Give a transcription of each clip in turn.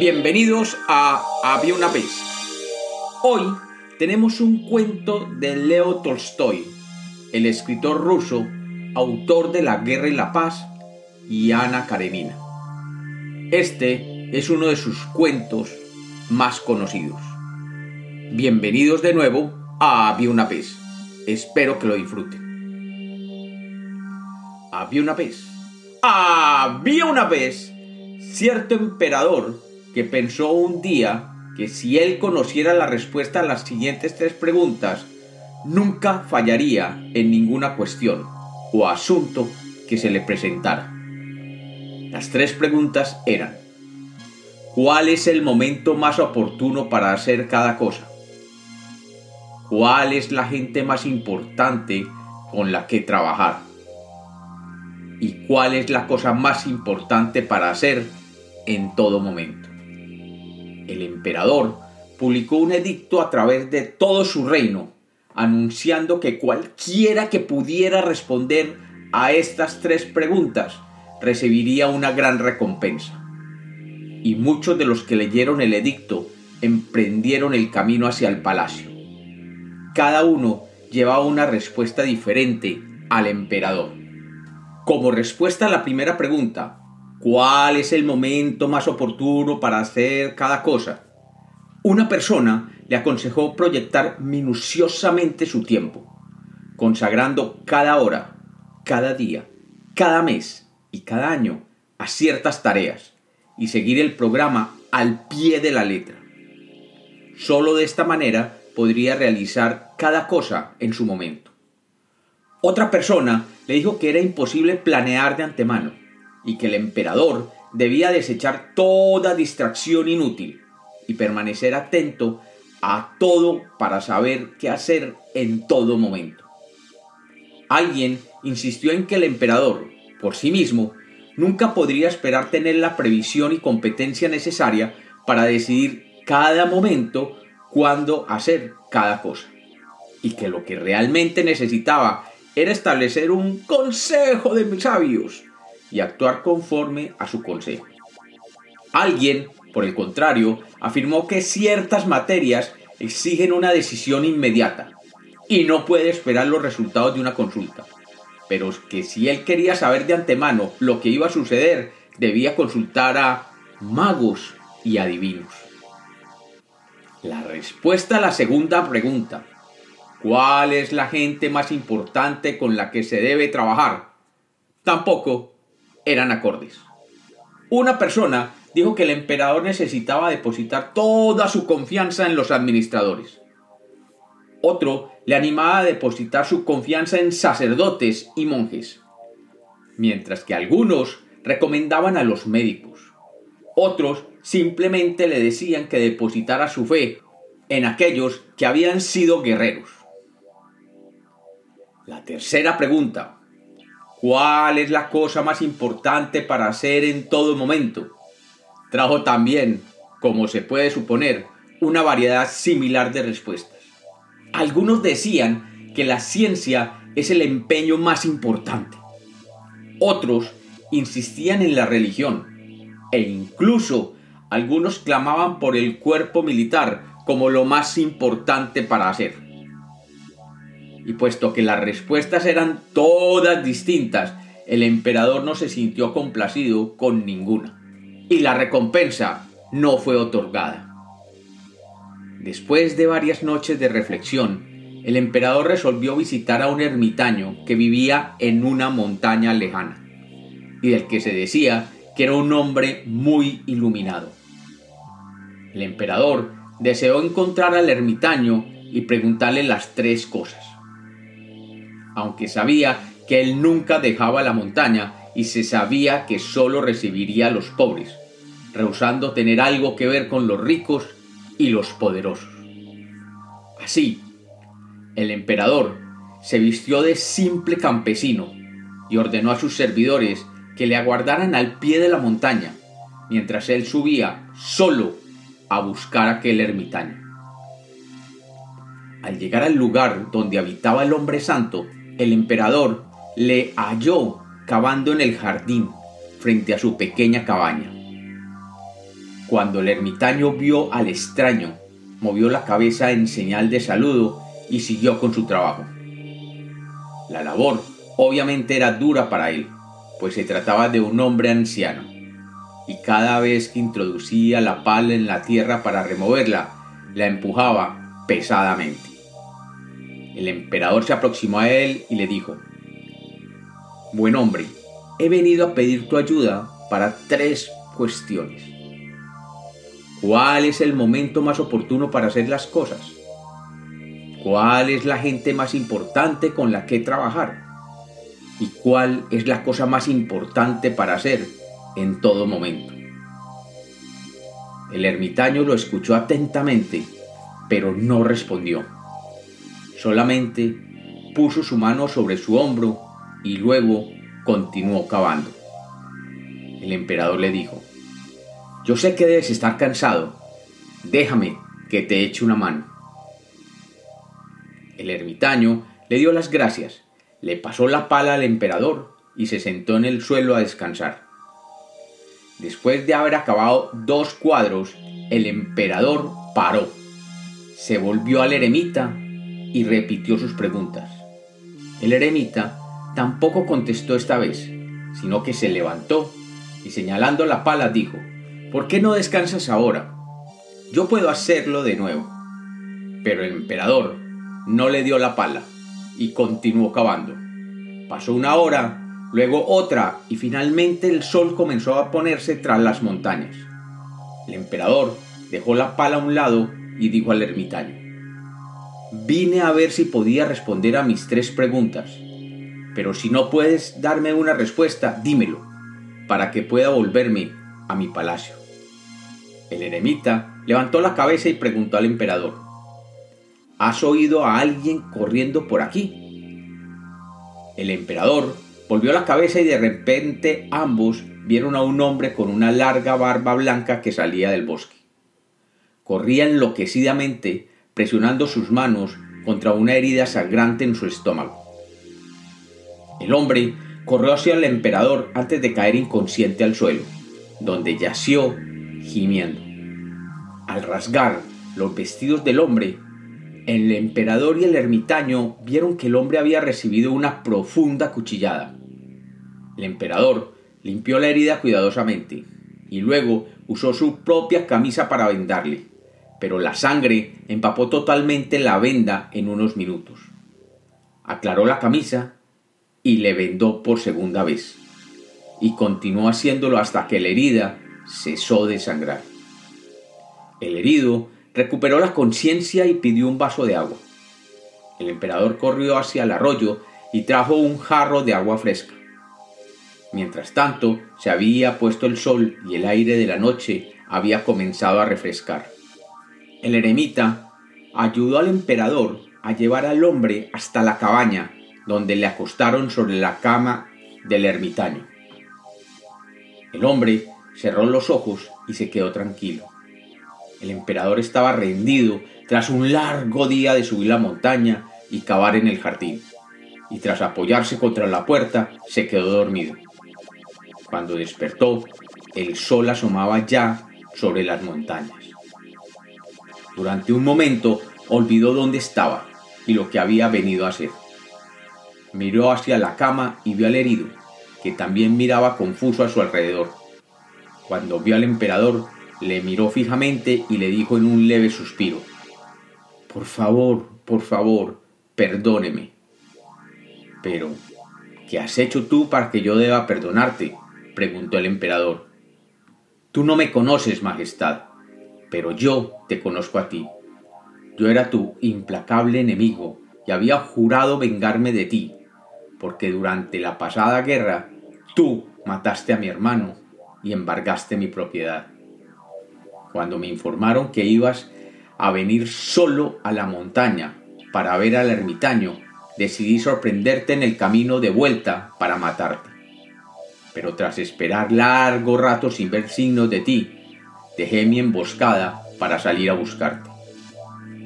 Bienvenidos a Había una vez. Hoy tenemos un cuento de Leo Tolstoy, el escritor ruso, autor de La Guerra y la Paz y Ana Karenina. Este es uno de sus cuentos más conocidos. Bienvenidos de nuevo a Había una vez. Espero que lo disfruten. Había una vez. Había una vez cierto emperador que pensó un día que si él conociera la respuesta a las siguientes tres preguntas, nunca fallaría en ninguna cuestión o asunto que se le presentara. Las tres preguntas eran, ¿cuál es el momento más oportuno para hacer cada cosa? ¿Cuál es la gente más importante con la que trabajar? ¿Y cuál es la cosa más importante para hacer en todo momento? El emperador publicó un edicto a través de todo su reino, anunciando que cualquiera que pudiera responder a estas tres preguntas recibiría una gran recompensa. Y muchos de los que leyeron el edicto emprendieron el camino hacia el palacio. Cada uno llevaba una respuesta diferente al emperador. Como respuesta a la primera pregunta, cuál es el momento más oportuno para hacer cada cosa. Una persona le aconsejó proyectar minuciosamente su tiempo, consagrando cada hora, cada día, cada mes y cada año a ciertas tareas y seguir el programa al pie de la letra. Solo de esta manera podría realizar cada cosa en su momento. Otra persona le dijo que era imposible planear de antemano y que el emperador debía desechar toda distracción inútil y permanecer atento a todo para saber qué hacer en todo momento. Alguien insistió en que el emperador, por sí mismo, nunca podría esperar tener la previsión y competencia necesaria para decidir cada momento cuándo hacer cada cosa, y que lo que realmente necesitaba era establecer un consejo de sabios y actuar conforme a su consejo. Alguien, por el contrario, afirmó que ciertas materias exigen una decisión inmediata y no puede esperar los resultados de una consulta, pero que si él quería saber de antemano lo que iba a suceder, debía consultar a magos y adivinos. La respuesta a la segunda pregunta, ¿cuál es la gente más importante con la que se debe trabajar? Tampoco eran acordes. Una persona dijo que el emperador necesitaba depositar toda su confianza en los administradores. Otro le animaba a depositar su confianza en sacerdotes y monjes, mientras que algunos recomendaban a los médicos. Otros simplemente le decían que depositara su fe en aquellos que habían sido guerreros. La tercera pregunta ¿Cuál es la cosa más importante para hacer en todo momento? Trajo también, como se puede suponer, una variedad similar de respuestas. Algunos decían que la ciencia es el empeño más importante. Otros insistían en la religión. E incluso algunos clamaban por el cuerpo militar como lo más importante para hacer y puesto que las respuestas eran todas distintas, el emperador no se sintió complacido con ninguna, y la recompensa no fue otorgada. Después de varias noches de reflexión, el emperador resolvió visitar a un ermitaño que vivía en una montaña lejana, y del que se decía que era un hombre muy iluminado. El emperador deseó encontrar al ermitaño y preguntarle las tres cosas aunque sabía que él nunca dejaba la montaña y se sabía que sólo recibiría a los pobres, rehusando tener algo que ver con los ricos y los poderosos. Así, el emperador se vistió de simple campesino y ordenó a sus servidores que le aguardaran al pie de la montaña, mientras él subía solo a buscar aquel ermitaño. Al llegar al lugar donde habitaba el hombre santo, el emperador le halló cavando en el jardín frente a su pequeña cabaña. Cuando el ermitaño vio al extraño, movió la cabeza en señal de saludo y siguió con su trabajo. La labor obviamente era dura para él, pues se trataba de un hombre anciano, y cada vez que introducía la pala en la tierra para removerla, la empujaba pesadamente. El emperador se aproximó a él y le dijo, Buen hombre, he venido a pedir tu ayuda para tres cuestiones. ¿Cuál es el momento más oportuno para hacer las cosas? ¿Cuál es la gente más importante con la que trabajar? ¿Y cuál es la cosa más importante para hacer en todo momento? El ermitaño lo escuchó atentamente, pero no respondió. Solamente puso su mano sobre su hombro y luego continuó cavando. El emperador le dijo, yo sé que debes estar cansado. Déjame que te eche una mano. El ermitaño le dio las gracias, le pasó la pala al emperador y se sentó en el suelo a descansar. Después de haber acabado dos cuadros, el emperador paró, se volvió al eremita y repitió sus preguntas. El eremita tampoco contestó esta vez, sino que se levantó y señalando la pala dijo, ¿Por qué no descansas ahora? Yo puedo hacerlo de nuevo. Pero el emperador no le dio la pala y continuó cavando. Pasó una hora, luego otra y finalmente el sol comenzó a ponerse tras las montañas. El emperador dejó la pala a un lado y dijo al ermitaño, Vine a ver si podía responder a mis tres preguntas, pero si no puedes darme una respuesta, dímelo, para que pueda volverme a mi palacio. El eremita levantó la cabeza y preguntó al emperador, ¿Has oído a alguien corriendo por aquí? El emperador volvió la cabeza y de repente ambos vieron a un hombre con una larga barba blanca que salía del bosque. Corría enloquecidamente, presionando sus manos contra una herida sangrante en su estómago. El hombre corrió hacia el emperador antes de caer inconsciente al suelo, donde yació gimiendo. Al rasgar los vestidos del hombre, el emperador y el ermitaño vieron que el hombre había recibido una profunda cuchillada. El emperador limpió la herida cuidadosamente y luego usó su propia camisa para vendarle, pero la sangre empapó totalmente la venda en unos minutos. Aclaró la camisa y le vendó por segunda vez, y continuó haciéndolo hasta que la herida cesó de sangrar. El herido recuperó la conciencia y pidió un vaso de agua. El emperador corrió hacia el arroyo y trajo un jarro de agua fresca. Mientras tanto, se había puesto el sol y el aire de la noche había comenzado a refrescar. El eremita ayudó al emperador a llevar al hombre hasta la cabaña, donde le acostaron sobre la cama del ermitaño. El hombre cerró los ojos y se quedó tranquilo. El emperador estaba rendido tras un largo día de subir la montaña y cavar en el jardín, y tras apoyarse contra la puerta se quedó dormido. Cuando despertó, el sol asomaba ya sobre las montañas. Durante un momento olvidó dónde estaba y lo que había venido a hacer. Miró hacia la cama y vio al herido, que también miraba confuso a su alrededor. Cuando vio al emperador, le miró fijamente y le dijo en un leve suspiro, Por favor, por favor, perdóneme. Pero, ¿qué has hecho tú para que yo deba perdonarte? preguntó el emperador. Tú no me conoces, Majestad, pero yo te conozco a ti. Yo era tu implacable enemigo y había jurado vengarme de ti, porque durante la pasada guerra tú mataste a mi hermano y embargaste mi propiedad. Cuando me informaron que ibas a venir solo a la montaña para ver al ermitaño, decidí sorprenderte en el camino de vuelta para matarte. Pero tras esperar largo rato sin ver signos de ti, dejé mi emboscada para salir a buscarte.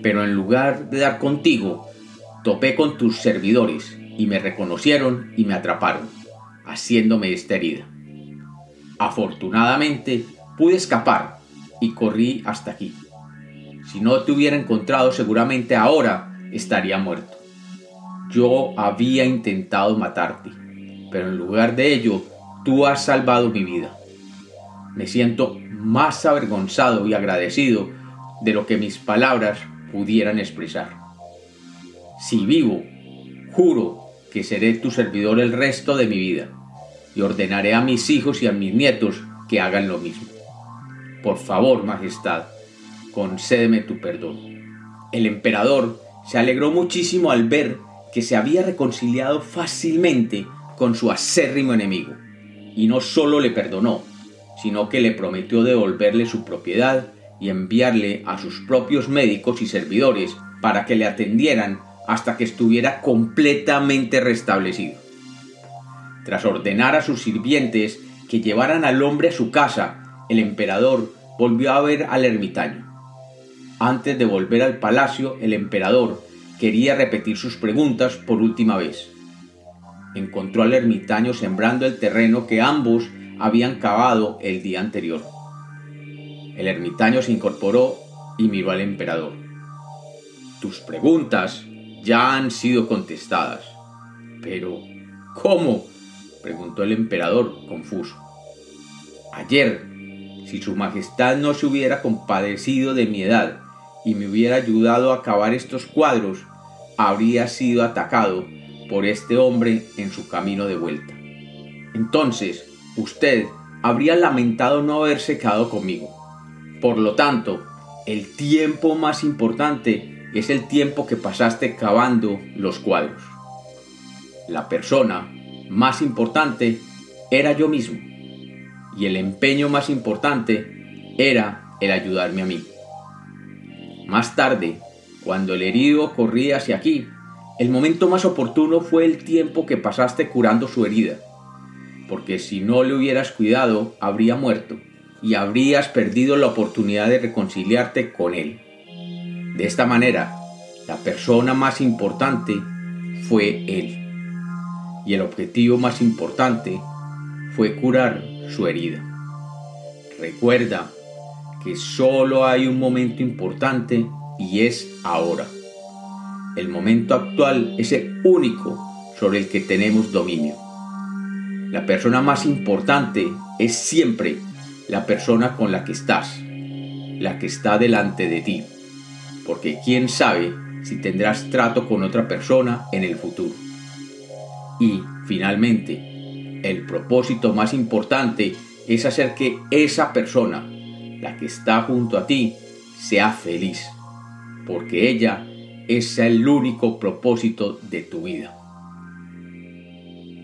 Pero en lugar de dar contigo, topé con tus servidores y me reconocieron y me atraparon, haciéndome esta herida. Afortunadamente pude escapar y corrí hasta aquí. Si no te hubiera encontrado seguramente ahora estaría muerto. Yo había intentado matarte, pero en lugar de ello, tú has salvado mi vida. Me siento más avergonzado y agradecido de lo que mis palabras pudieran expresar. Si vivo, juro que seré tu servidor el resto de mi vida y ordenaré a mis hijos y a mis nietos que hagan lo mismo. Por favor, Majestad, concédeme tu perdón. El emperador se alegró muchísimo al ver que se había reconciliado fácilmente con su acérrimo enemigo, y no solo le perdonó, sino que le prometió devolverle su propiedad y enviarle a sus propios médicos y servidores para que le atendieran hasta que estuviera completamente restablecido. Tras ordenar a sus sirvientes que llevaran al hombre a su casa, el emperador volvió a ver al ermitaño. Antes de volver al palacio, el emperador quería repetir sus preguntas por última vez. Encontró al ermitaño sembrando el terreno que ambos habían cavado el día anterior. El ermitaño se incorporó y miró al emperador. Tus preguntas ya han sido contestadas. Pero, ¿cómo? preguntó el emperador, confuso. Ayer, si su majestad no se hubiera compadecido de mi edad y me hubiera ayudado a acabar estos cuadros, habría sido atacado por este hombre en su camino de vuelta. Entonces, usted habría lamentado no haberse quedado conmigo. Por lo tanto, el tiempo más importante es el tiempo que pasaste cavando los cuadros. La persona más importante era yo mismo y el empeño más importante era el ayudarme a mí. Más tarde, cuando el herido corría hacia aquí, el momento más oportuno fue el tiempo que pasaste curando su herida, porque si no le hubieras cuidado, habría muerto y habrías perdido la oportunidad de reconciliarte con él. De esta manera, la persona más importante fue él. Y el objetivo más importante fue curar su herida. Recuerda que solo hay un momento importante y es ahora. El momento actual es el único sobre el que tenemos dominio. La persona más importante es siempre la persona con la que estás, la que está delante de ti porque quién sabe si tendrás trato con otra persona en el futuro. Y, finalmente, el propósito más importante es hacer que esa persona, la que está junto a ti, sea feliz, porque ella es el único propósito de tu vida.